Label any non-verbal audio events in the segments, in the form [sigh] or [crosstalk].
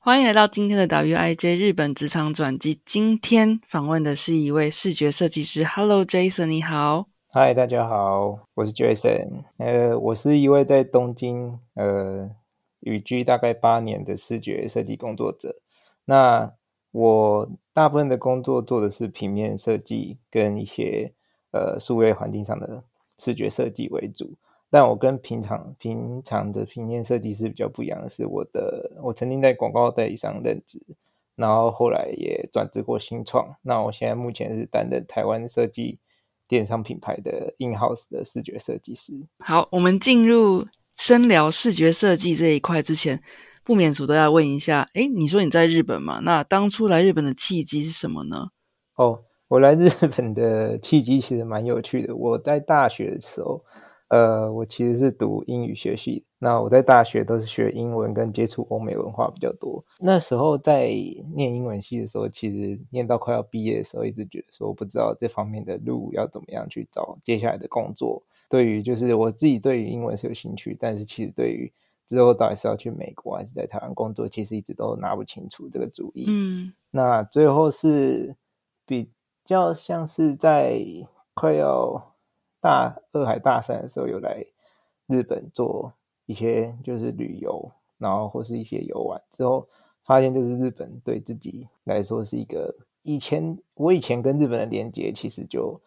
欢迎来到今天的 WIJ 日本职场转机。今天访问的是一位视觉设计师。Hello Jason，你好。嗨，大家好，我是 Jason。呃，我是一位在东京呃旅居大概八年的视觉设计工作者。那我大部分的工作做的是平面设计跟一些呃数位环境上的视觉设计为主。但我跟平常平常的平面设计师比较不一样的是，我的我曾经在广告代理商任职，然后后来也转职过新创。那我现在目前是担任台湾设计电商品牌的 in house 的视觉设计师。好，我们进入深聊视觉设计这一块之前，不免俗都要问一下：哎，你说你在日本嘛？那当初来日本的契机是什么呢？哦，我来日本的契机其实蛮有趣的。我在大学的时候。呃，我其实是读英语学系，那我在大学都是学英文跟接触欧美文化比较多。那时候在念英文系的时候，其实念到快要毕业的时候，一直觉得说不知道这方面的路要怎么样去找接下来的工作。对于就是我自己对于英文是有兴趣，但是其实对于之后到底是要去美国还是在台湾工作，其实一直都拿不清楚这个主意。嗯，那最后是比较像是在快要。大二海大三的时候，有来日本做一些就是旅游，然后或是一些游玩之后，发现就是日本对自己来说是一个以前我以前跟日本的连接其实就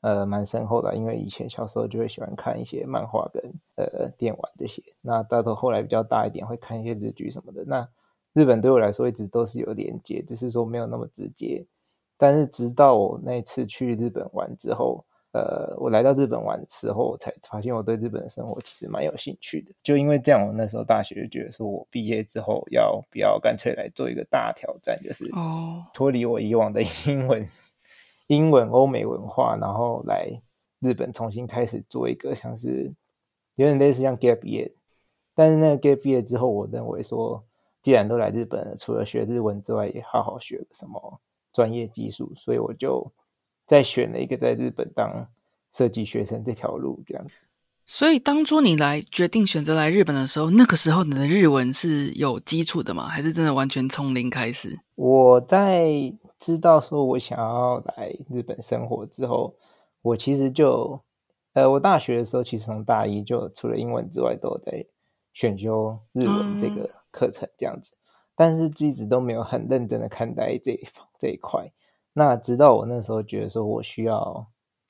呃蛮深厚的，因为以前小时候就会喜欢看一些漫画跟呃电玩这些，那到头后来比较大一点会看一些日剧什么的，那日本对我来说一直都是有连接，只是说没有那么直接，但是直到我那次去日本玩之后。呃，我来到日本玩之后，才发现我对日本的生活其实蛮有兴趣的。就因为这样，我那时候大学就觉得说，我毕业之后要不要干脆来做一个大挑战，就是脱离我以往的 [laughs] 英文、英文欧美文化，然后来日本重新开始做一个像是有点类似像 gap year。但是那个 gap year 之后，我认为说，既然都来日本了，除了学日文之外，也好好学什么专业技术，所以我就。再选了一个在日本当设计学生这条路，这样子。所以当初你来决定选择来日本的时候，那个时候你的日文是有基础的吗？还是真的完全从零开始？我在知道说我想要来日本生活之后，我其实就呃，我大学的时候其实从大一就除了英文之外，都在选修日文这个课程这样子，但是一直都没有很认真的看待这一方这一块。那直到我那时候觉得说，我需要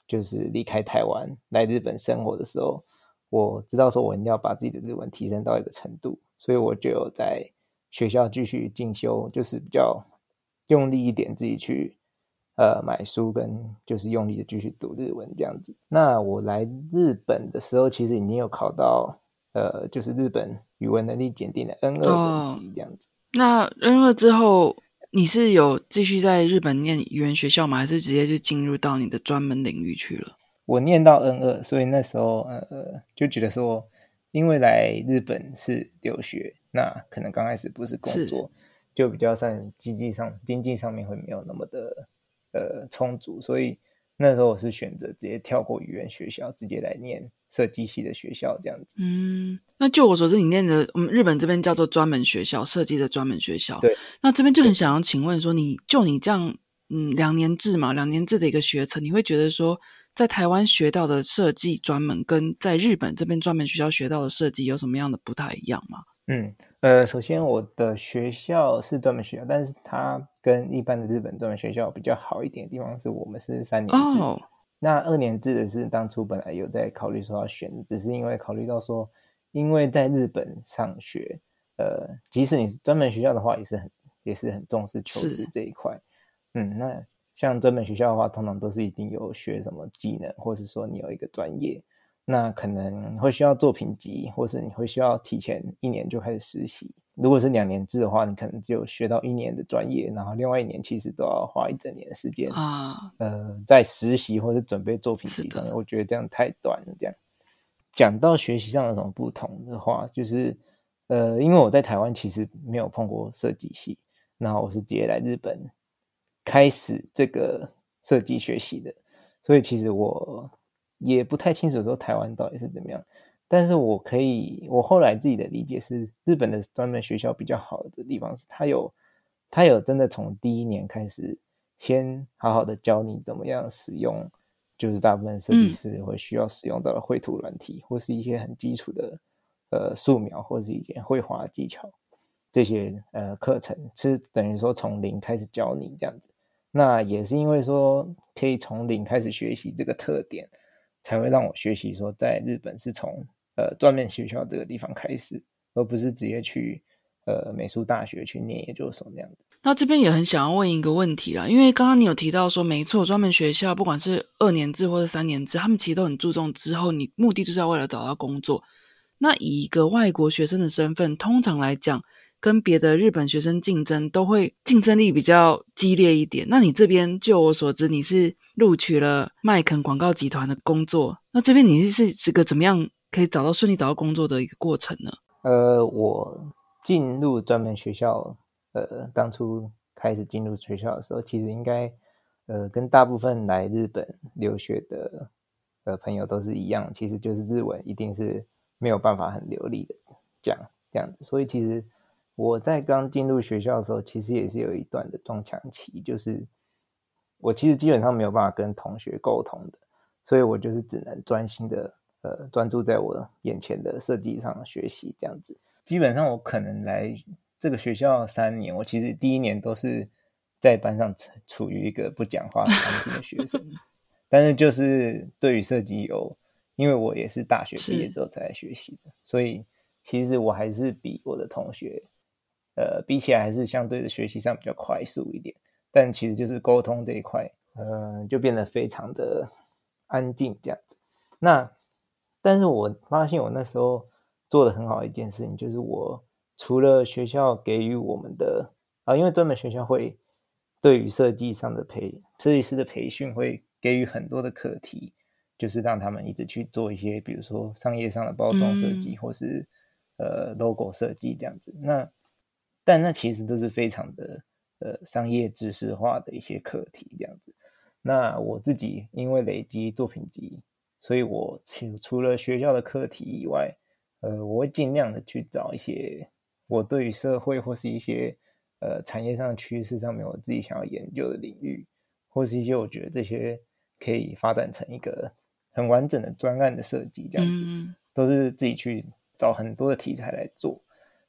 就是离开台湾来日本生活的时候，我知道说我一定要把自己的日文提升到一个程度，所以我就有在学校继续进修，就是比较用力一点，自己去呃买书跟就是用力的继续读日文这样子。那我来日本的时候，其实已经有考到呃就是日本语文能力检定的 N 二等级这样子。那 N 二之后。你是有继续在日本念语言学校吗？还是直接就进入到你的专门领域去了？我念到 N 二，所以那时候呃就觉得说，因为来日本是留学，那可能刚开始不是工作，就比较在经济上经济上面会没有那么的呃充足，所以那时候我是选择直接跳过语言学校，直接来念。设计系的学校这样子，嗯，那就我所知，你念的我们日本这边叫做专门学校，设计的专门学校。对，那这边就很想要请问说，你就你这样，嗯，两年制嘛，两年制的一个学程，你会觉得说，在台湾学到的设计专门，跟在日本这边专门学校学到的设计有什么样的不太一样吗？嗯，呃，首先我的学校是专门学校，但是它跟一般的日本专门学校比较好一点的地方是我们是三年制。那二年制的是当初本来有在考虑说要选，只是因为考虑到说，因为在日本上学，呃，即使你是专门学校的话，也是很也是很重视求职这一块。嗯，那像专门学校的话，通常都是一定有学什么技能，或是说你有一个专业，那可能会需要作品集，或是你会需要提前一年就开始实习。如果是两年制的话，你可能只有学到一年的专业，然后另外一年其实都要花一整年的时间啊，呃，在实习或者准备作品集上面，我觉得这样太短了。这样讲到学习上有什么不同的话，就是呃，因为我在台湾其实没有碰过设计系，然后我是直接来日本开始这个设计学习的，所以其实我也不太清楚说台湾到底是怎么样。但是我可以，我后来自己的理解是，日本的专门学校比较好的地方是，它有，它有真的从第一年开始，先好好的教你怎么样使用，就是大部分设计师会需要使用到的绘图软体，或是一些很基础的呃素描，或是一些绘画技巧，这些呃课程是等于说从零开始教你这样子。那也是因为说可以从零开始学习这个特点，才会让我学习说在日本是从。呃，专门学校这个地方开始，而不是直接去呃美术大学去念研究所那样子。那这边也很想要问一个问题啦，因为刚刚你有提到说，没错，专门学校不管是二年制或者三年制，他们其实都很注重之后你目的就是要为了找到工作。那以一个外国学生的身份，通常来讲，跟别的日本学生竞争都会竞争力比较激烈一点。那你这边就我所知，你是录取了麦肯广告集团的工作，那这边你是是个怎么样？可以找到顺利找到工作的一个过程呢？呃，我进入专门学校，呃，当初开始进入学校的时候，其实应该，呃，跟大部分来日本留学的呃朋友都是一样，其实就是日文一定是没有办法很流利的讲这样子。所以其实我在刚进入学校的时候，其实也是有一段的撞墙期，就是我其实基本上没有办法跟同学沟通的，所以我就是只能专心的。呃，专注在我眼前的设计上学习，这样子。基本上我可能来这个学校三年，我其实第一年都是在班上处于一个不讲话、安静的学生。[laughs] 但是就是对于设计有，因为我也是大学毕业之后才来学习的，所以其实我还是比我的同学，呃，比起来还是相对的学习上比较快速一点。但其实就是沟通这一块，嗯，就变得非常的安静这样子。那但是我发现我那时候做的很好一件事情，就是我除了学校给予我们的啊，因为专门学校会对于设计上的培设计师的培训会给予很多的课题，就是让他们一直去做一些，比如说商业上的包装设计，或是呃 logo 设计这样子。那但那其实都是非常的呃商业知识化的一些课题这样子。那我自己因为累积作品集。所以，我除除了学校的课题以外，呃，我会尽量的去找一些我对于社会或是一些呃产业上的趋势上面我自己想要研究的领域，或是一些我觉得这些可以发展成一个很完整的专案的设计，这样子，都是自己去找很多的题材来做，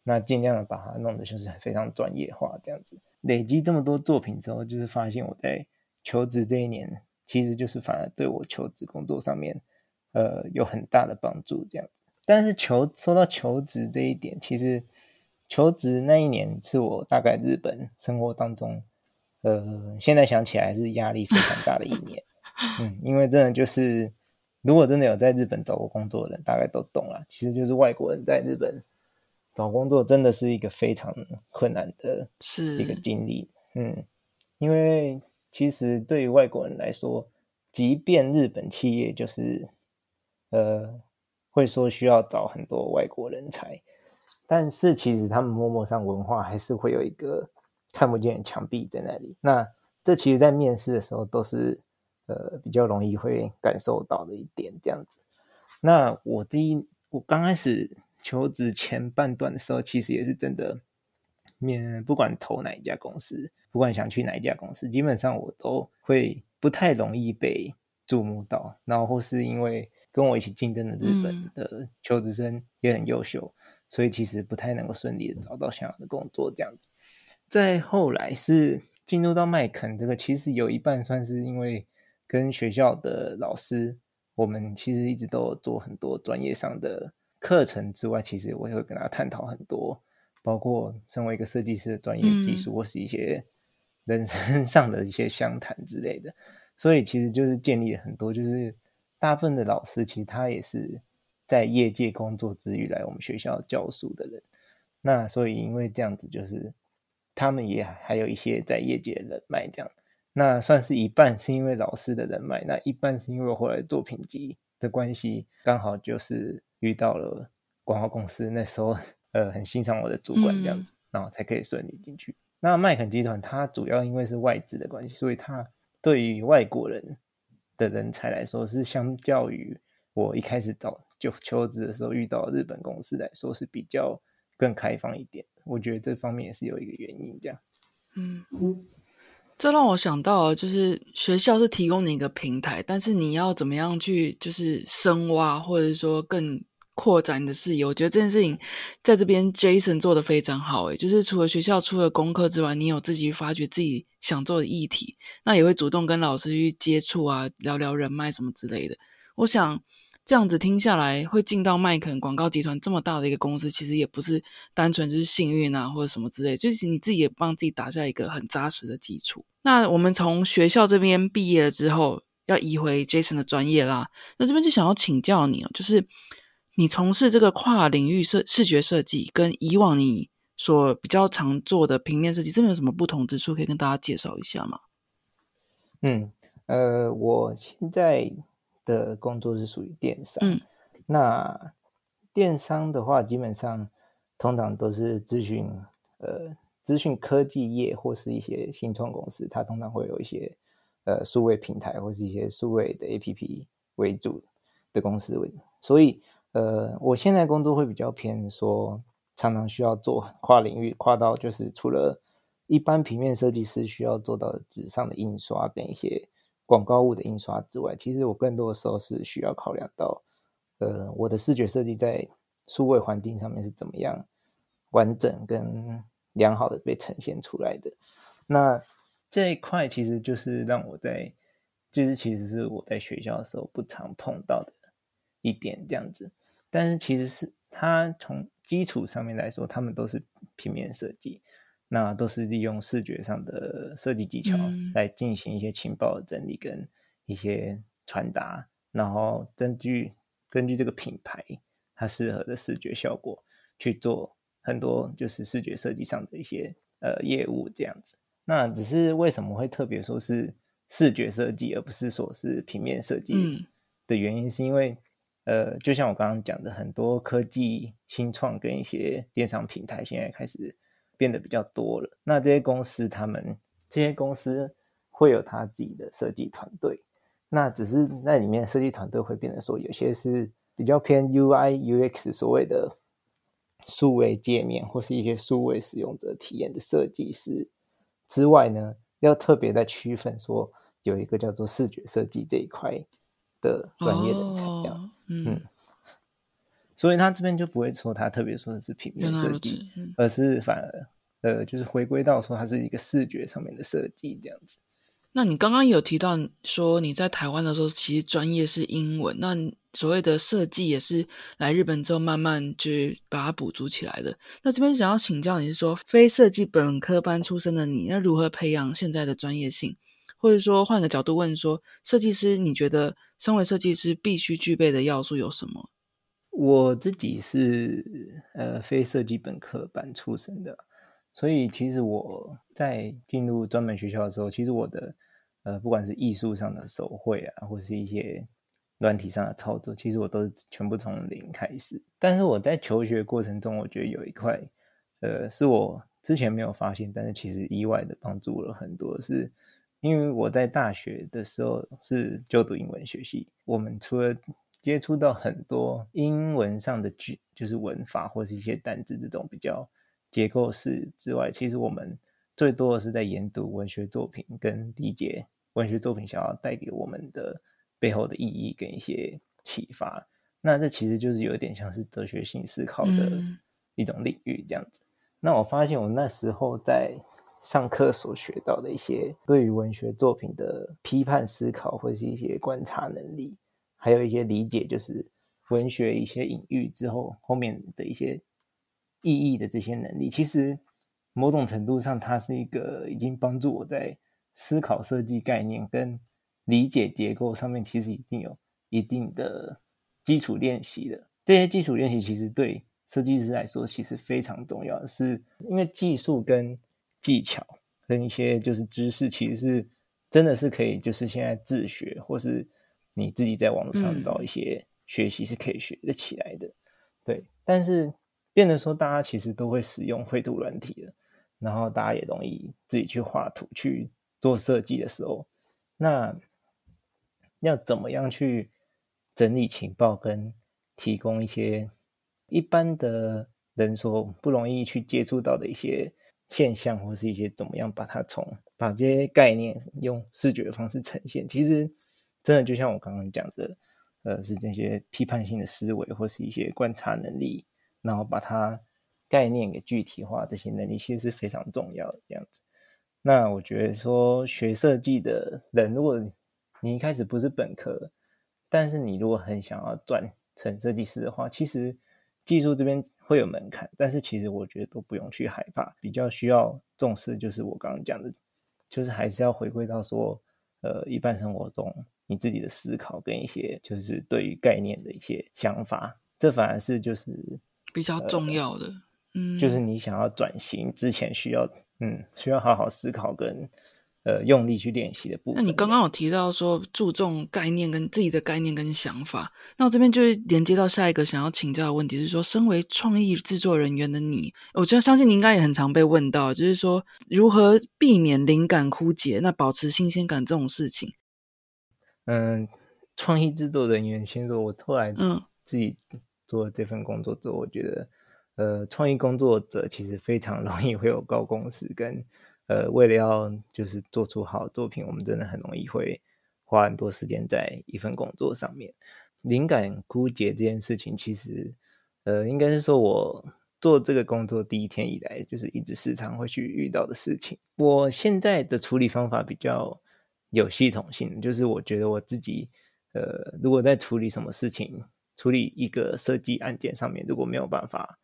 那尽量的把它弄得就是非常专业化，这样子。累积这么多作品之后，就是发现我在求职这一年。其实就是反而对我求职工作上面，呃，有很大的帮助这样子。但是求说到求职这一点，其实求职那一年是我大概日本生活当中，呃，现在想起来是压力非常大的一年。[laughs] 嗯，因为真的就是，如果真的有在日本找过工作的人，大概都懂了。其实就是外国人在日本找工作，真的是一个非常困难的是一个经历。嗯，因为。其实对于外国人来说，即便日本企业就是呃会说需要找很多外国人才，但是其实他们默默上文化还是会有一个看不见的墙壁在那里。那这其实，在面试的时候都是呃比较容易会感受到的一点，这样子。那我第一我刚开始求职前半段的时候，其实也是真的面不管投哪一家公司。不管想去哪一家公司，基本上我都会不太容易被注目到，然后或是因为跟我一起竞争的日本的求职生也很优秀，所以其实不太能够顺利的找到想要的工作这样子。再后来是进入到麦肯这个，其实有一半算是因为跟学校的老师，我们其实一直都有做很多专业上的课程之外，其实我也会跟他探讨很多，包括身为一个设计师的专业技术或是一些。人生 [laughs] 上的一些相谈之类的，所以其实就是建立了很多，就是大部分的老师其实他也是在业界工作之余来我们学校教书的人，那所以因为这样子，就是他们也还有一些在业界的人脉，这样。那算是一半是因为老师的人脉，那一半是因为我后来作品集的关系，刚好就是遇到了广告公司，那时候呃很欣赏我的主管这样子，然后才可以顺利进去。那麦肯集团它主要因为是外资的关系，所以它对于外国人的人才来说，是相较于我一开始找就求职的时候遇到日本公司来说是比较更开放一点。我觉得这方面也是有一个原因，这样。嗯，这让我想到，就是学校是提供你一个平台，但是你要怎么样去就是深挖，或者说更。扩展你的视野，我觉得这件事情在这边 Jason 做的非常好。诶，就是除了学校出了功课之外，你有自己发掘自己想做的议题，那也会主动跟老师去接触啊，聊聊人脉什么之类的。我想这样子听下来，会进到麦肯广告集团这么大的一个公司，其实也不是单纯就是幸运啊，或者什么之类，就是你自己也帮自己打下一个很扎实的基础。那我们从学校这边毕业了之后，要移回 Jason 的专业啦。那这边就想要请教你哦，就是。你从事这个跨领域设视觉设计，跟以往你所比较常做的平面设计，这边有什么不同之处？可以跟大家介绍一下吗？嗯，呃，我现在的工作是属于电商。嗯，那电商的话，基本上通常都是咨询，呃，资讯科技业或是一些新创公司，它通常会有一些呃数位平台或是一些数位的 APP 为主的公司为，所以。呃，我现在工作会比较偏说，常常需要做跨领域，跨到就是除了一般平面设计师需要做到纸上的印刷跟一些广告物的印刷之外，其实我更多的时候是需要考量到，呃，我的视觉设计在数位环境上面是怎么样完整跟良好的被呈现出来的。那这一块其实就是让我在，就是其实是我在学校的时候不常碰到的。一点这样子，但是其实是它从基础上面来说，他们都是平面设计，那都是利用视觉上的设计技巧来进行一些情报的整理跟一些传达，然后根据根据这个品牌它适合的视觉效果去做很多就是视觉设计上的一些呃业务这样子。那只是为什么会特别说是视觉设计，而不是说是平面设计的原因，是因为。呃，就像我刚刚讲的，很多科技新创跟一些电商平台现在开始变得比较多了。那这些公司，他们这些公司会有他自己的设计团队。那只是那里面设计团队会变得说，有些是比较偏 UI UX 所谓的数位界面，或是一些数位使用者体验的设计师之外呢，要特别在区分说，有一个叫做视觉设计这一块。的专业人才这样，嗯，所以他这边就不会说他特别说的是平面设计，而是反而呃，就是回归到说它是一个视觉上面的设计这样子。那你刚刚有提到说你在台湾的时候，其实专业是英文，那所谓的设计也是来日本之后慢慢去把它补足起来的。那这边想要请教你是说，非设计本科班出身的你，那如何培养现在的专业性？或者说换个角度问说，设计师你觉得？身为设计师，必须具备的要素有什么？我自己是呃非设计本科班出身的，所以其实我在进入专门学校的时候，其实我的呃不管是艺术上的手绘啊，或是一些软体上的操作，其实我都是全部从零开始。但是我在求学过程中，我觉得有一块呃是我之前没有发现，但是其实意外的帮助了很多是。因为我在大学的时候是就读英文学系，我们除了接触到很多英文上的句，就是文法或是一些单字这种比较结构式之外，其实我们最多的是在研读文学作品，跟理解文学作品想要带给我们的背后的意义跟一些启发。那这其实就是有点像是哲学性思考的一种领域这样子。那我发现我那时候在。上课所学到的一些对于文学作品的批判思考，或是一些观察能力，还有一些理解，就是文学一些隐喻之后后面的一些意义的这些能力，其实某种程度上，它是一个已经帮助我在思考设计概念跟理解结构上面，其实已经有一定的基础练习了。这些基础练习其实对设计师来说，其实非常重要是，因为技术跟技巧跟一些就是知识，其实是真的是可以，就是现在自学，或是你自己在网络上找一些学习是可以学得起来的。对，但是变得说，大家其实都会使用绘图软体了，然后大家也容易自己去画图去做设计的时候，那要怎么样去整理情报跟提供一些？一般的人所不容易去接触到的一些现象，或是一些怎么样把它从把这些概念用视觉的方式呈现，其实真的就像我刚刚讲的，呃，是这些批判性的思维或是一些观察能力，然后把它概念给具体化，这些能力其实是非常重要的。这样子，那我觉得说学设计的人，如果你一开始不是本科，但是你如果很想要转成设计师的话，其实。技术这边会有门槛，但是其实我觉得都不用去害怕。比较需要重视就是我刚刚讲的，就是还是要回归到说，呃，一般生活中你自己的思考跟一些就是对于概念的一些想法，这反而是就是比较重要的。嗯，就是你想要转型之前需要，嗯，需要好好思考跟。呃，用力去练习的部分。那你刚刚有提到说注重概念跟自己的概念跟想法，那我这边就是连接到下一个想要请教的问题，是说，身为创意制作人员的你，我觉得相信你应该也很常被问到，就是说如何避免灵感枯竭，那保持新鲜感这种事情。嗯，创意制作人员，先说，我后来嗯自己做了这份工作之后，我觉得，呃，创意工作者其实非常 [laughs] 容易会有高工时跟。呃，为了要就是做出好作品，我们真的很容易会花很多时间在一份工作上面。灵感枯竭这件事情，其实呃，应该是说我做这个工作第一天以来，就是一直时常会去遇到的事情。我现在的处理方法比较有系统性，就是我觉得我自己呃，如果在处理什么事情，处理一个设计案件上面，如果没有办法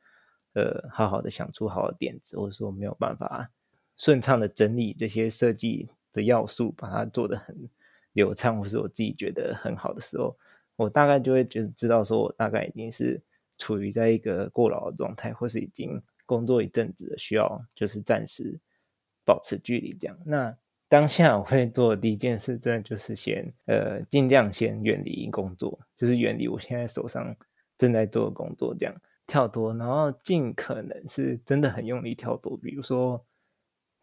呃，好好的想出好的点子，或者说没有办法。顺畅的整理这些设计的要素，把它做得很流畅，或是我自己觉得很好的时候，我大概就会觉得知道说，我大概已经是处于在一个过劳的状态，或是已经工作一阵子，需要就是暂时保持距离这样。那当下我会做的第一件事，真的就是先呃尽量先远离工作，就是远离我现在手上正在做的工作，这样跳脱，然后尽可能是真的很用力跳脱，比如说。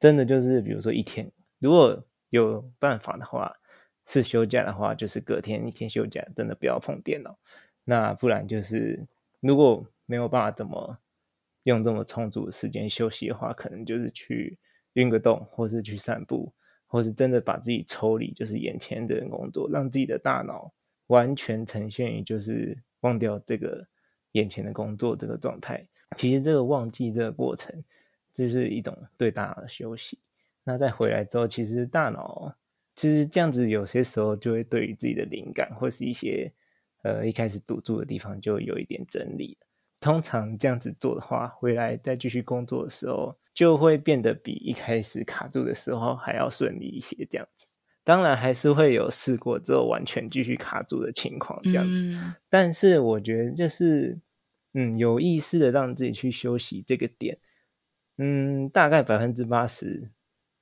真的就是，比如说一天，如果有办法的话，是休假的话，就是隔天一天休假，真的不要碰电脑。那不然就是，如果没有办法怎么用这么充足的时间休息的话，可能就是去运个动，或是去散步，或是真的把自己抽离，就是眼前的工作，让自己的大脑完全呈现于就是忘掉这个眼前的工作这个状态。其实这个忘记这个过程。就是一种对大脑的休息。那再回来之后，其实大脑其实这样子，有些时候就会对于自己的灵感或是一些呃一开始堵住的地方，就有一点整理。通常这样子做的话，回来再继续工作的时候，就会变得比一开始卡住的时候还要顺利一些。这样子，当然还是会有试过之后完全继续卡住的情况，这样子。但是我觉得就是嗯，有意识的让自己去休息这个点。嗯，大概百分之八十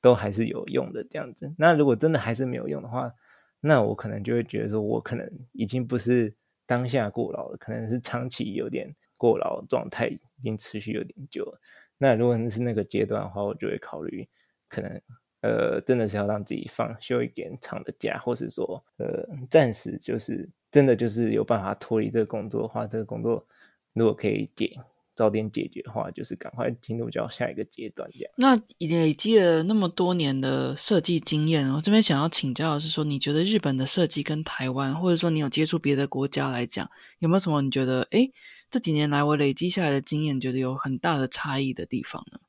都还是有用的这样子。那如果真的还是没有用的话，那我可能就会觉得说，我可能已经不是当下过劳了，可能是长期有点过劳状态，已经持续有点久了。那如果是那个阶段的话，我就会考虑，可能呃，真的是要让自己放休一点长的假，或是说呃，暂时就是真的就是有办法脱离这个工作的话，这个工作如果可以解。早点解决的话，就是赶快进入到下一个阶段。这样，那累积了那么多年的设计经验，我这边想要请教的是，说你觉得日本的设计跟台湾，或者说你有接触别的国家来讲，有没有什么你觉得，哎，这几年来我累积下来的经验，觉得有很大的差异的地方呢？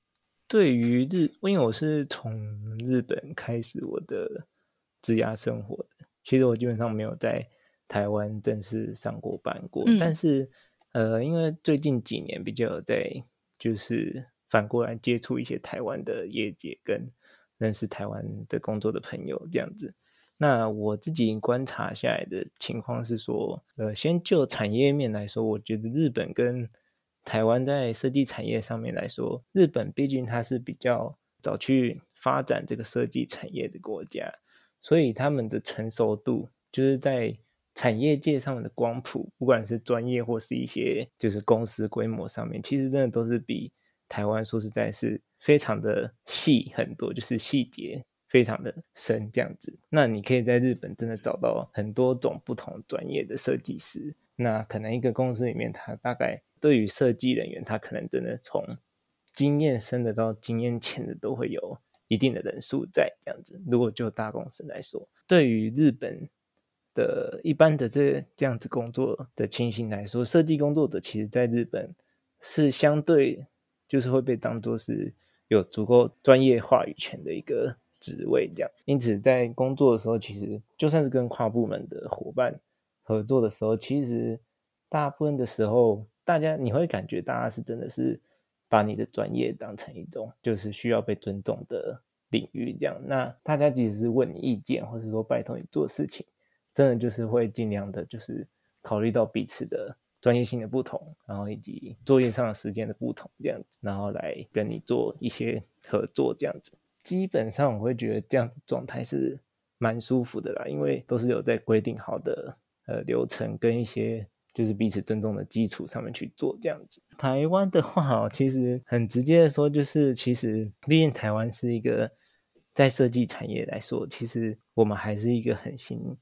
对于日，因为我是从日本开始我的职涯生活的，其实我基本上没有在台湾正式上过班过，但是。呃，因为最近几年比较在，就是反过来接触一些台湾的业界，跟认识台湾的工作的朋友这样子。那我自己观察下来的情况是说，呃，先就产业面来说，我觉得日本跟台湾在设计产业上面来说，日本毕竟它是比较早去发展这个设计产业的国家，所以他们的成熟度就是在产业界上面的光谱，不管是专业或是一些就是公司规模上面，其实真的都是比台湾说实在是非常的细很多，就是细节。非常的深，这样子，那你可以在日本真的找到很多种不同专业的设计师。那可能一个公司里面，他大概对于设计人员，他可能真的从经验深的到经验浅的，都会有一定的人数在这样子。如果就大公司来说，对于日本的一般的这这样子工作的情形来说，设计工作者其实在日本是相对就是会被当做是有足够专业话语权的一个。职位这样，因此在工作的时候，其实就算是跟跨部门的伙伴合作的时候，其实大部分的时候，大家你会感觉大家是真的是把你的专业当成一种就是需要被尊重的领域这样。那大家其实是问你意见，或者说拜托你做事情，真的就是会尽量的，就是考虑到彼此的专业性的不同，然后以及作业上的时间的不同这样子，然后来跟你做一些合作这样子。基本上我会觉得这样状态是蛮舒服的啦，因为都是有在规定好的呃流程跟一些就是彼此尊重的基础上面去做这样子。台湾的话，其实很直接的说，就是其实毕竟台湾是一个在设计产业来说，其实我们还是一个很新，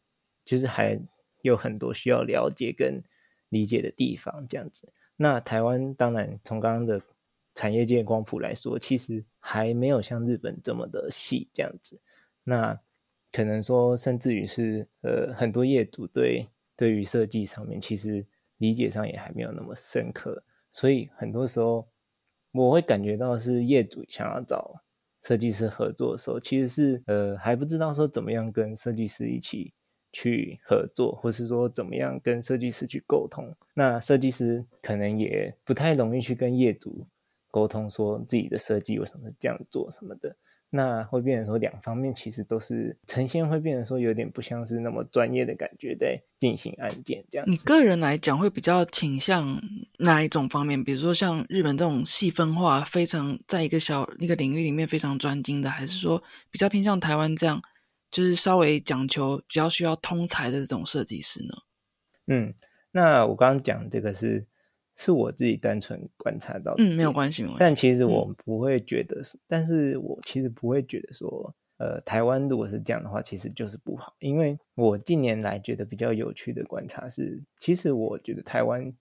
就是还有很多需要了解跟理解的地方这样子。那台湾当然从刚刚的。产业界光谱来说，其实还没有像日本这么的细这样子。那可能说，甚至于是呃，很多业主对对于设计上面，其实理解上也还没有那么深刻。所以很多时候，我会感觉到是业主想要找设计师合作的时候，其实是呃还不知道说怎么样跟设计师一起去合作，或是说怎么样跟设计师去沟通。那设计师可能也不太容易去跟业主。沟通说自己的设计为什么是这样做什么的，那会变成说两方面其实都是呈现，会变成说有点不像是那么专业的感觉在进行案件这样。你个人来讲会比较倾向哪一种方面？比如说像日本这种细分化非常在一个小一个领域里面非常专精的，还是说比较偏向台湾这样，就是稍微讲求比较需要通才的这种设计师呢？嗯，那我刚刚讲这个是。是我自己单纯观察到，嗯，没有关系，但其实我不会觉得，但是我其实不会觉得说，呃，台湾如果是这样的话，其实就是不好。因为我近年来觉得比较有趣的观察是，其实我觉得台湾，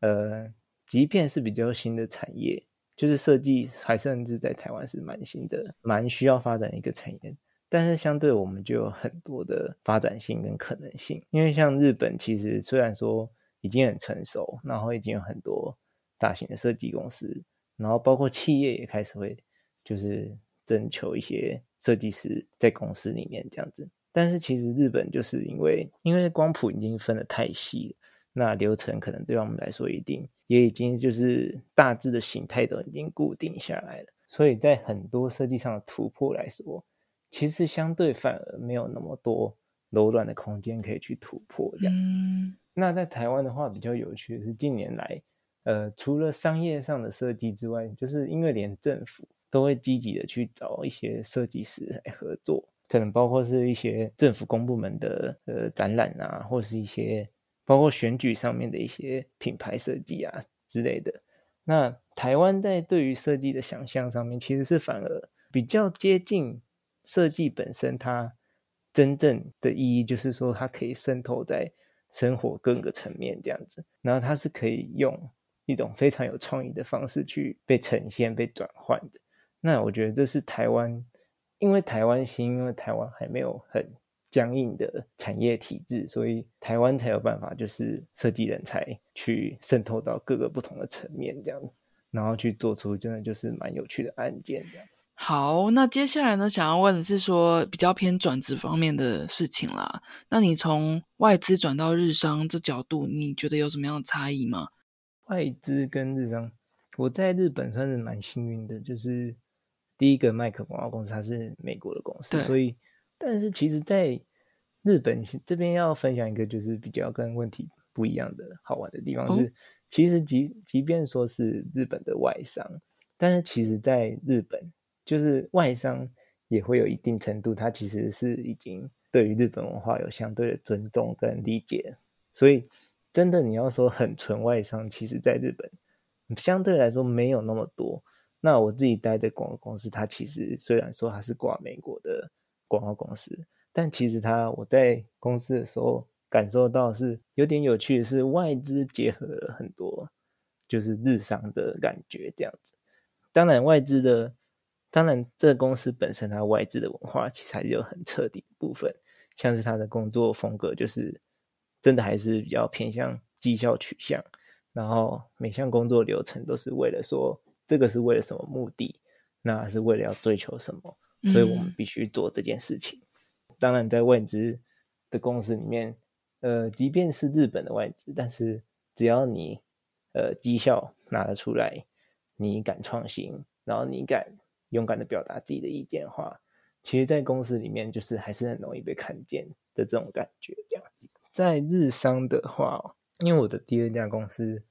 呃，即便是比较新的产业，就是设计，还算是在台湾是蛮新的，蛮需要发展一个产业，但是相对我们就有很多的发展性跟可能性。因为像日本，其实虽然说。已经很成熟，然后已经有很多大型的设计公司，然后包括企业也开始会就是征求一些设计师在公司里面这样子。但是其实日本就是因为因为光谱已经分得太细了，那流程可能对我们来说一定也已经就是大致的形态都已经固定下来了，所以在很多设计上的突破来说，其实相对反而没有那么多柔软的空间可以去突破这样。那在台湾的话，比较有趣的是近年来，呃，除了商业上的设计之外，就是因为连政府都会积极的去找一些设计师来合作，可能包括是一些政府公部门的呃展览啊，或是一些包括选举上面的一些品牌设计啊之类的。那台湾在对于设计的想象上面，其实是反而比较接近设计本身，它真正的意义就是说，它可以渗透在。生活各个层面这样子，然后它是可以用一种非常有创意的方式去被呈现、被转换的。那我觉得这是台湾，因为台湾新，因为台湾还没有很僵硬的产业体制，所以台湾才有办法就是设计人才去渗透到各个不同的层面这样，然后去做出真的就是蛮有趣的案件这样。好，那接下来呢？想要问的是说比较偏转职方面的事情啦。那你从外资转到日商这角度，你觉得有什么样的差异吗？外资跟日商，我在日本算是蛮幸运的，就是第一个麦克广告公司它是美国的公司，所以，但是其实，在日本这边要分享一个就是比较跟问题不一样的好玩的地方是，其实即即便说是日本的外商，但是其实在日本，就是外商也会有一定程度，他其实是已经对于日本文化有相对的尊重跟理解，所以真的你要说很纯外商，其实在日本相对来说没有那么多。那我自己待的广告公司，它其实虽然说它是挂美国的广告公司，但其实它我在公司的时候。感受到是有点有趣的是，外资结合了很多就是日商的感觉这样子。当然，外资的当然这个公司本身它外资的文化其实还是有很彻底的部分，像是它的工作风格就是真的还是比较偏向绩效取向，然后每项工作流程都是为了说这个是为了什么目的，那是为了要追求什么，所以我们必须做这件事情。当然，在外资的公司里面。呃，即便是日本的外资，但是只要你呃绩效拿得出来，你敢创新，然后你敢勇敢的表达自己的意见的话，其实，在公司里面就是还是很容易被看见的这种感觉。这样子，在日商的话，因为我的第二家公司，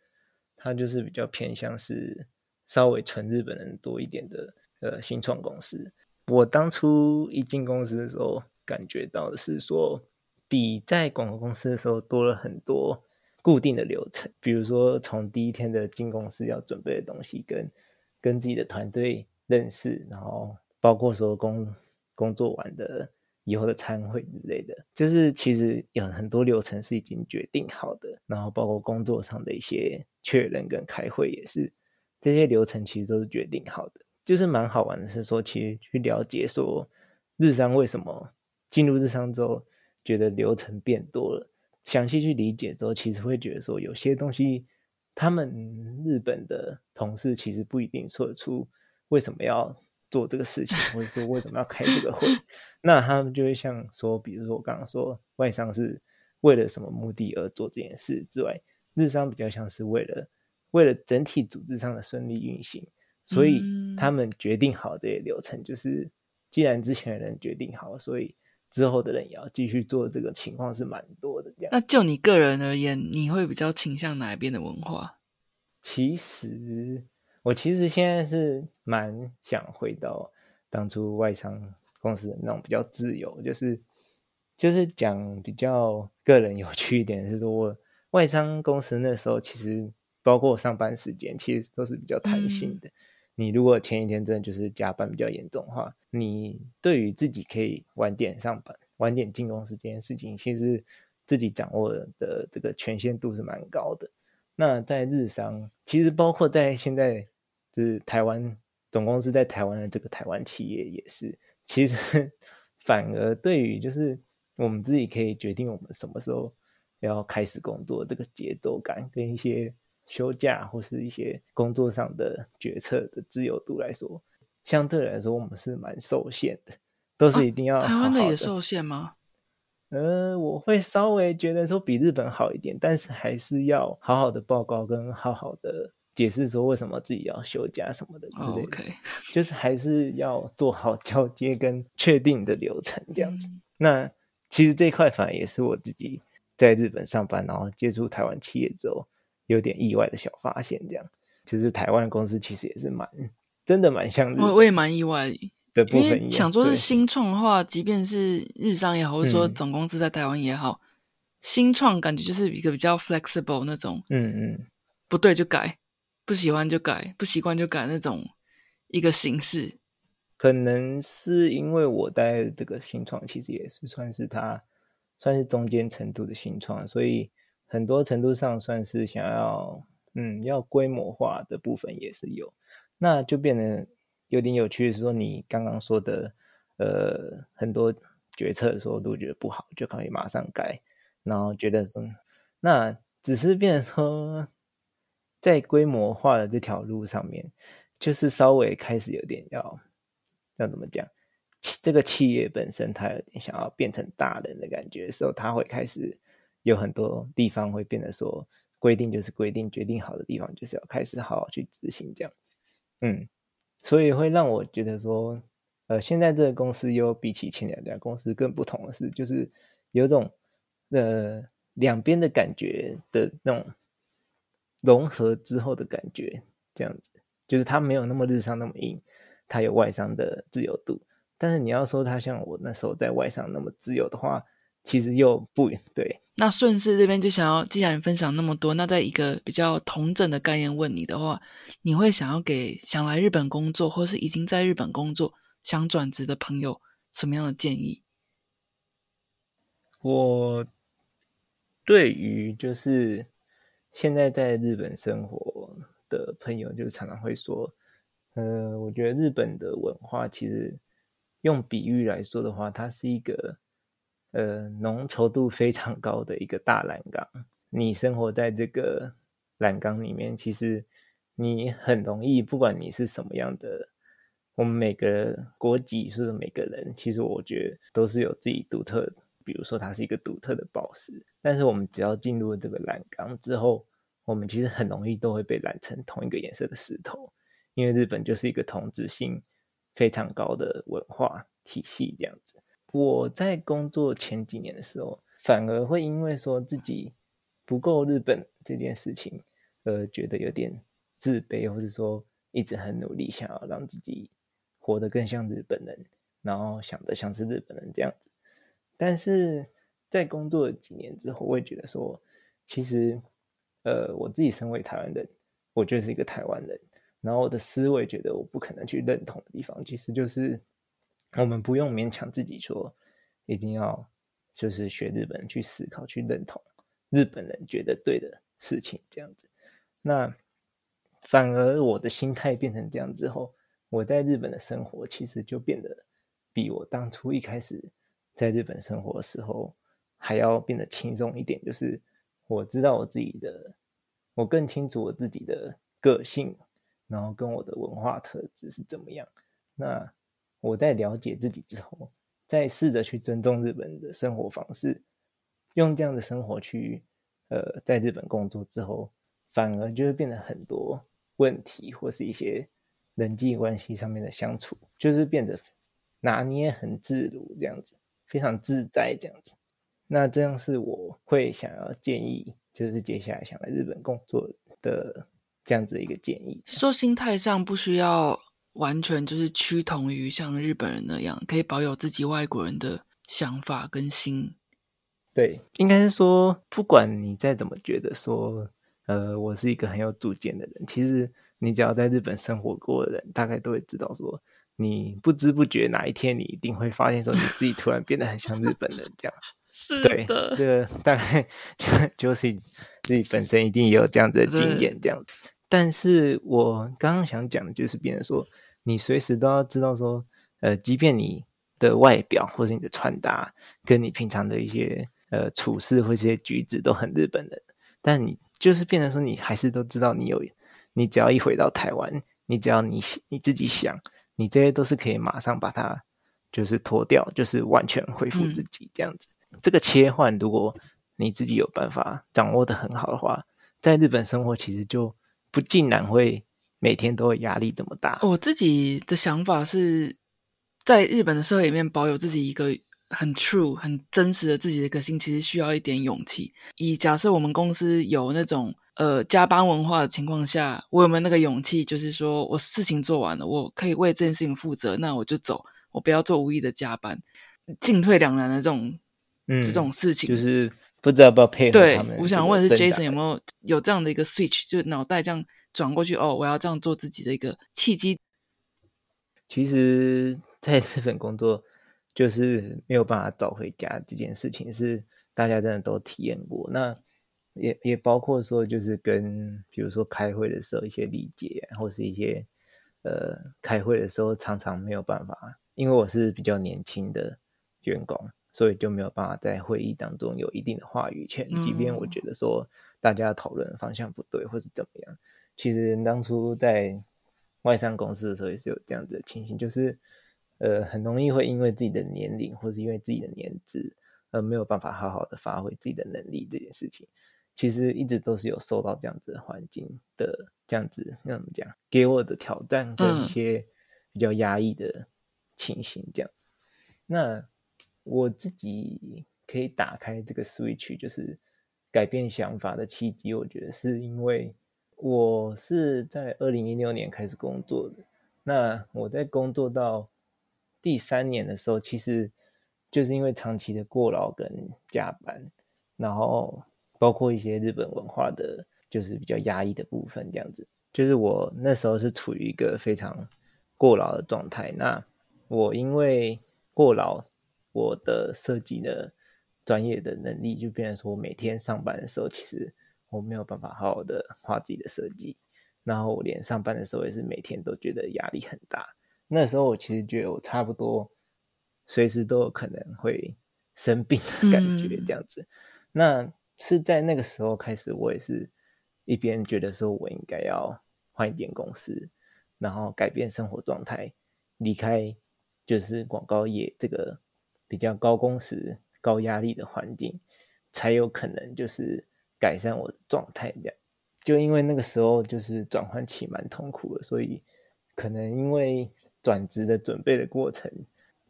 它就是比较偏向是稍微纯日本人多一点的呃新创公司。我当初一进公司的时候，感觉到的是说。比在广告公司的时候多了很多固定的流程，比如说从第一天的进公司要准备的东西，跟跟自己的团队认识，然后包括说工工作完的以后的参会之类的，就是其实有很多流程是已经决定好的，然后包括工作上的一些确认跟开会也是，这些流程其实都是决定好的，就是蛮好玩的是说，其实去了解说日商为什么进入日商之后。觉得流程变多了，详细去理解之后，其实会觉得说有些东西，他们日本的同事其实不一定说得出为什么要做这个事情，或者说为什么要开这个会。那他们就会像说，比如说我刚刚说外商是为了什么目的而做这件事之外，日商比较像是为了为了整体组织上的顺利运行，所以他们决定好这些流程，就是既然之前的人决定好，所以。之后的人也要继续做，这个情况是蛮多的。这样，那就你个人而言，你会比较倾向哪一边的文化？其实，我其实现在是蛮想回到当初外商公司的那种比较自由，就是就是讲比较个人有趣一点，是说外商公司那时候其实包括上班时间，其实都是比较弹性的。你如果前一天真的就是加班比较严重的话，你对于自己可以晚点上班、晚点进公司这件事情，其实自己掌握的这个权限度是蛮高的。那在日商，其实包括在现在就是台湾总公司在台湾的这个台湾企业也是，其实 [laughs] 反而对于就是我们自己可以决定我们什么时候要开始工作这个节奏感跟一些。休假或是一些工作上的决策的自由度来说，相对来说我们是蛮受限的，都是一定要。台湾的也受限吗？呃，我会稍微觉得说比日本好一点，但是还是要好好的报告跟好好的解释说为什么自己要休假什么的之类的，就是还是要做好交接跟确定的流程这样子。那其实这块反而也是我自己在日本上班，然后接触台湾企业之后。有点意外的小发现，这样就是台湾公司其实也是蛮真的蛮像，我我也蛮意外的部分。想说是新创的话，即便是日商也好，或者说总公司在台湾也好，新创感觉就是一个比较 flexible 那种，嗯嗯，不对就改，不喜欢就改，不习惯就改那种一个形式。可能是因为我在这个新创，其实也是算是它算是中间程度的新创，所以。很多程度上算是想要，嗯，要规模化的部分也是有，那就变得有点有趣。是说你刚刚说的，呃，很多决策的时候都觉得不好，就可以马上改，然后觉得说，那只是变成说，在规模化的这条路上面，就是稍微开始有点要，要怎么讲？这个企业本身它有点想要变成大人的感觉的时候，它会开始。有很多地方会变得说规定就是规定，决定好的地方就是要开始好好去执行这样，嗯，所以会让我觉得说，呃，现在这个公司又比起前两家公司更不同的是，就是有种呃两边的感觉的那种融合之后的感觉，这样子，就是它没有那么日商那么硬，它有外商的自由度。但是你要说它像我那时候在外商那么自由的话，其实又不对。那顺势这边就想要，既然你分享那么多，那在一个比较同整的概念问你的话，你会想要给想来日本工作，或是已经在日本工作想转职的朋友什么样的建议？我对于就是现在在日本生活的朋友，就常常会说，呃，我觉得日本的文化其实用比喻来说的话，它是一个呃浓稠度非常高的一个大栏杆。你生活在这个栏杆里面，其实你很容易，不管你是什么样的，我们每个国籍是每个人，其实我觉得都是有自己独特的。比如说，它是一个独特的宝石，但是我们只要进入这个蓝缸之后，我们其实很容易都会被染成同一个颜色的石头，因为日本就是一个同质性非常高的文化体系这样子。我在工作前几年的时候，反而会因为说自己不够日本这件事情，而觉得有点自卑，或者说一直很努力想要让自己活得更像日本人，然后想的像是日本人这样子。但是在工作几年之后，我也觉得说，其实，呃，我自己身为台湾人，我就是一个台湾人。然后我的思维觉得我不可能去认同的地方，其实就是我们不用勉强自己说一定要就是学日本人去思考、去认同日本人觉得对的事情这样子。那反而我的心态变成这样之后，我在日本的生活其实就变得比我当初一开始。在日本生活的时候，还要变得轻松一点。就是我知道我自己的，我更清楚我自己的个性，然后跟我的文化特质是怎么样。那我在了解自己之后，再试着去尊重日本的生活方式，用这样的生活去，呃，在日本工作之后，反而就会变得很多问题，或是一些人际关系上面的相处，就是变得拿捏很自如这样子。非常自在这样子，那这样是我会想要建议，就是接下来想来日本工作的这样子一个建议。说心态上不需要完全就是趋同于像日本人那样，可以保有自己外国人的想法跟心。对，应该是说，不管你再怎么觉得说，呃，我是一个很有主见的人，其实你只要在日本生活过的人，大概都会知道说。你不知不觉哪一天，你一定会发现说，你自己突然变得很像日本人这样。[laughs] 是的，这个大概就是自己本身一定也有这样的经验这样子。但是我刚刚想讲的就是，别人说你随时都要知道说，呃，即便你的外表或者你的穿搭，跟你平常的一些呃处事或一些举止都很日本人，但你就是变成说，你还是都知道你有，你只要一回到台湾，你只要你你自己想。你这些都是可以马上把它就是脱掉，就是完全恢复自己这样子。这个切换，如果你自己有办法掌握的很好的话，在日本生活其实就不尽然会每天都会压力这么大。我自己的想法是在日本的社会里面保有自己一个很 true、很真实的自己的个性，其实需要一点勇气。以假设我们公司有那种。呃，加班文化的情况下，我有没有那个勇气？就是说我事情做完了，我可以为这件事情负责，那我就走，我不要做无意的加班，进退两难的这种，嗯，这种事情，就是不知道要不要配合他们。我想问的是，Jason 有没有有这样的一个 switch，就脑袋这样转过去？哦，我要这样做自己的一个契机。其实，在日本工作，就是没有办法找回家这件事情，是大家真的都体验过。那。也也包括说，就是跟比如说开会的时候一些理解，或是一些呃开会的时候常常没有办法，因为我是比较年轻的员工，所以就没有办法在会议当中有一定的话语权。即便我觉得说大家讨论方向不对，或是怎么样，其实当初在外商公司的时候也是有这样子的情形，就是呃很容易会因为自己的年龄，或是因为自己的年资，而没有办法好好的发挥自己的能力这件事情。其实一直都是有受到这样子的环境的这样子，那怎么讲？给我的挑战跟一些比较压抑的情形，这样子。那我自己可以打开这个 switch，就是改变想法的契机。我觉得是因为我是在二零一六年开始工作的。那我在工作到第三年的时候，其实就是因为长期的过劳跟加班，然后包括一些日本文化的，就是比较压抑的部分，这样子。就是我那时候是处于一个非常过劳的状态。那我因为过劳，我的设计的专业的能力就变成说，我每天上班的时候，其实我没有办法好好的画自己的设计。然后我连上班的时候也是每天都觉得压力很大。那时候我其实觉得我差不多随时都有可能会生病的感觉，这样子。那是在那个时候开始，我也是一边觉得说我应该要换一间公司，然后改变生活状态，离开就是广告业这个比较高工时、高压力的环境，才有可能就是改善我的状态这样。就因为那个时候就是转换期蛮痛苦的，所以可能因为转职的准备的过程，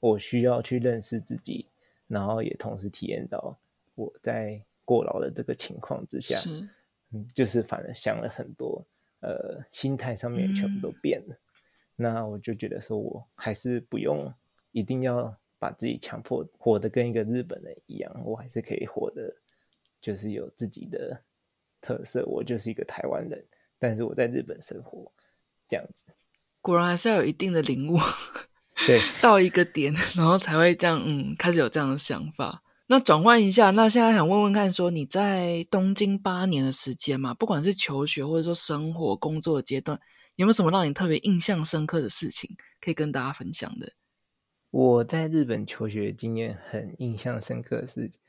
我需要去认识自己，然后也同时体验到我在过劳的这个情况之下，嗯，就是反而想了很多，呃，心态上面全部都变了。那我就觉得说，我还是不用一定要把自己强迫活得跟一个日本人一样，我还是可以活得就是有自己的。特色，我就是一个台湾人，但是我在日本生活，这样子，果然还是要有一定的领悟，对，[laughs] 到一个点，然后才会这样，嗯，开始有这样的想法。那转换一下，那现在想问问看，说你在东京八年的时间嘛，不管是求学或者说生活、工作的阶段，有没有什么让你特别印象深刻的事情可以跟大家分享的？我在日本求学经验很印象深刻的事情，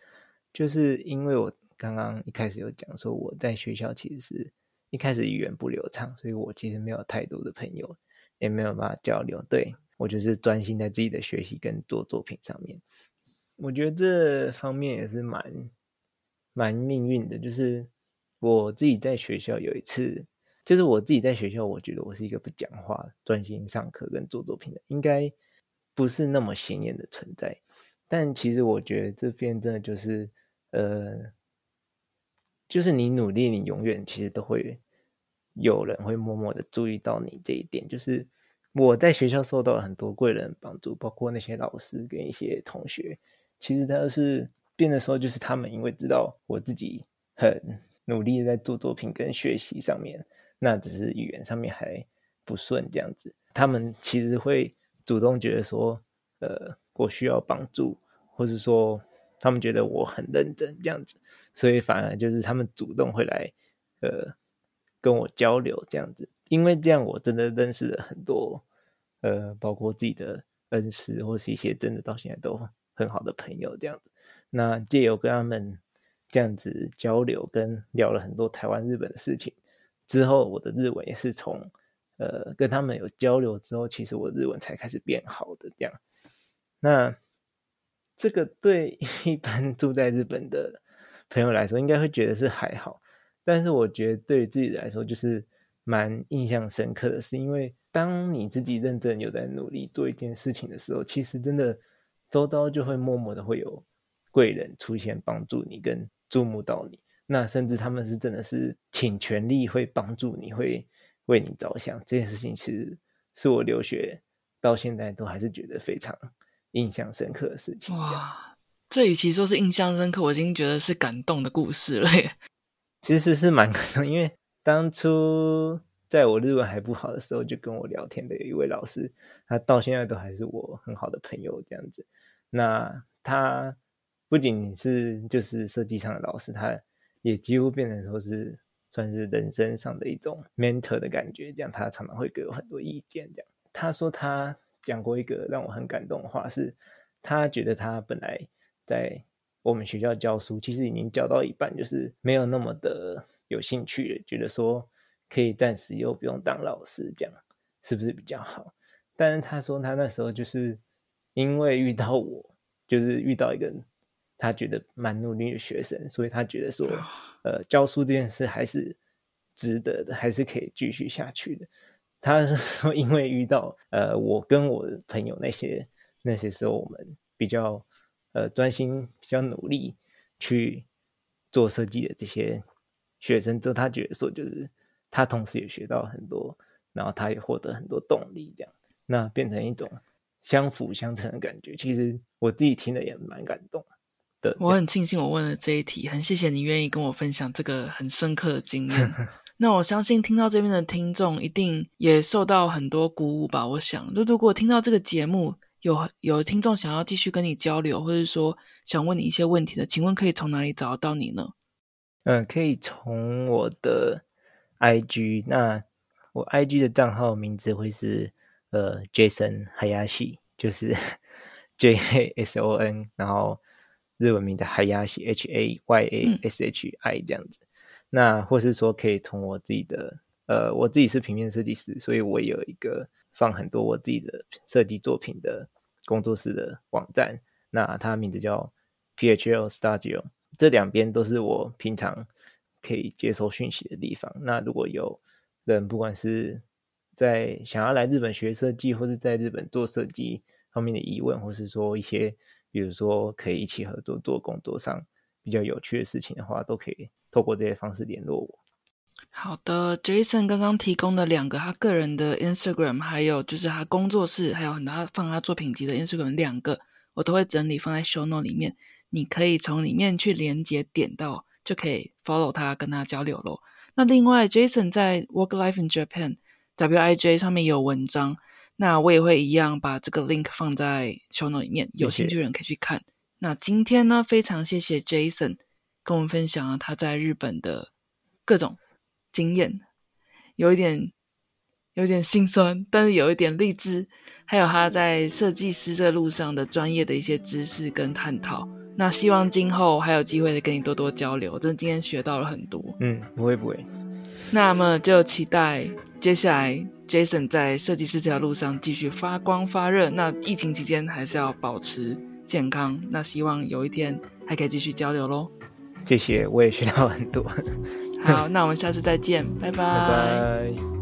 就是因为我。刚刚一开始有讲说，我在学校其实是一开始语言不流畅，所以我其实没有太多的朋友，也没有办法交流。对我就是专心在自己的学习跟做作品上面。我觉得这方面也是蛮蛮命运的，就是我自己在学校有一次，就是我自己在学校，我觉得我是一个不讲话、专心上课跟做作品的，应该不是那么显眼的存在。但其实我觉得这边真的就是呃。就是你努力，你永远其实都会有人会默默的注意到你这一点。就是我在学校受到很多贵人帮助，包括那些老师跟一些同学。其实他是变的时候，就是他们因为知道我自己很努力在做作品跟学习上面，那只是语言上面还不顺这样子，他们其实会主动觉得说，呃，我需要帮助，或是说。他们觉得我很认真这样子，所以反而就是他们主动会来，呃，跟我交流这样子。因为这样，我真的认识了很多，呃，包括自己的恩师或是一些真的到现在都很好的朋友这样子。那借由跟他们这样子交流，跟聊了很多台湾、日本的事情之后，我的日文也是从呃跟他们有交流之后，其实我日文才开始变好的这样。那。这个对 [laughs] 一般住在日本的朋友来说，应该会觉得是还好，但是我觉得对于自己来说，就是蛮印象深刻的，是因为当你自己认真有在努力做一件事情的时候，其实真的周遭就会默默的会有贵人出现帮助你，跟注目到你，那甚至他们是真的是请全力会帮助你，会为你着想，这件事情其实是我留学到现在都还是觉得非常。印象深刻的事情，哇，这与其说是印象深刻，我已经觉得是感动的故事了耶。其实是蛮感动，[laughs] 因为当初在我日文还不好的时候，就跟我聊天的一位老师，他到现在都还是我很好的朋友这样子。那他不仅是就是设计上的老师，他也几乎变成说是算是人生上的一种 mentor 的感觉，这样他常常会给我很多意见。这样他说他。讲过一个让我很感动的话，是他觉得他本来在我们学校教书，其实已经教到一半，就是没有那么的有兴趣了，觉得说可以暂时又不用当老师，这样是不是比较好？但是他说他那时候就是因为遇到我，就是遇到一个他觉得蛮努力的学生，所以他觉得说，呃，教书这件事还是值得的，还是可以继续下去的。他说：“因为遇到呃，我跟我的朋友那些那些时候，我们比较呃专心、比较努力去做设计的这些学生之后，他觉得说就是他同时也学到很多，然后他也获得很多动力，这样，那变成一种相辅相成的感觉。其实我自己听了也蛮感动的。我很庆幸我问了这一题，很谢谢你愿意跟我分享这个很深刻的经验。[laughs] 那我相信听到这边的听众一定也受到很多鼓舞吧。我想，就如果听到这个节目，有有听众想要继续跟你交流，或者说想问你一些问题的，请问可以从哪里找到你呢？嗯，可以从我的 IG，那我 IG 的账号名字会是呃 Jason Hayashi，就是 [laughs] J A S O N，然后日文名的 Hayashi H A Y A S H I 这样子。那或是说可以从我自己的呃，我自己是平面设计师，所以我有一个放很多我自己的设计作品的工作室的网站，那它名字叫 PHL Studio。这两边都是我平常可以接收讯息的地方。那如果有人不管是在想要来日本学设计，或是在日本做设计方面的疑问，或是说一些比如说可以一起合作做工作上比较有趣的事情的话，都可以透过这些方式联络我。好的，Jason 刚刚提供的两个他个人的 Instagram，还有就是他工作室，还有很多他放他作品集的 Instagram 两个，我都会整理放在 Show Note 里面。你可以从里面去连接点到，就可以 follow 他，跟他交流喽。那另外，Jason 在 Work Life in Japan W I J 上面有文章，那我也会一样把这个 link 放在 show note 里面，有兴趣的人可以去看。那今天呢，非常谢谢 Jason 跟我们分享了他在日本的各种经验，有一点有点心酸，但是有一点励志，还有他在设计师这路上的专业的一些知识跟探讨。那希望今后还有机会的跟你多多交流，真的今天学到了很多。嗯，不会不会。那么就期待接下来 Jason 在设计师这条路上继续发光发热。那疫情期间还是要保持健康。那希望有一天还可以继续交流喽。谢谢，我也学到很多。好，那我们下次再见，拜拜。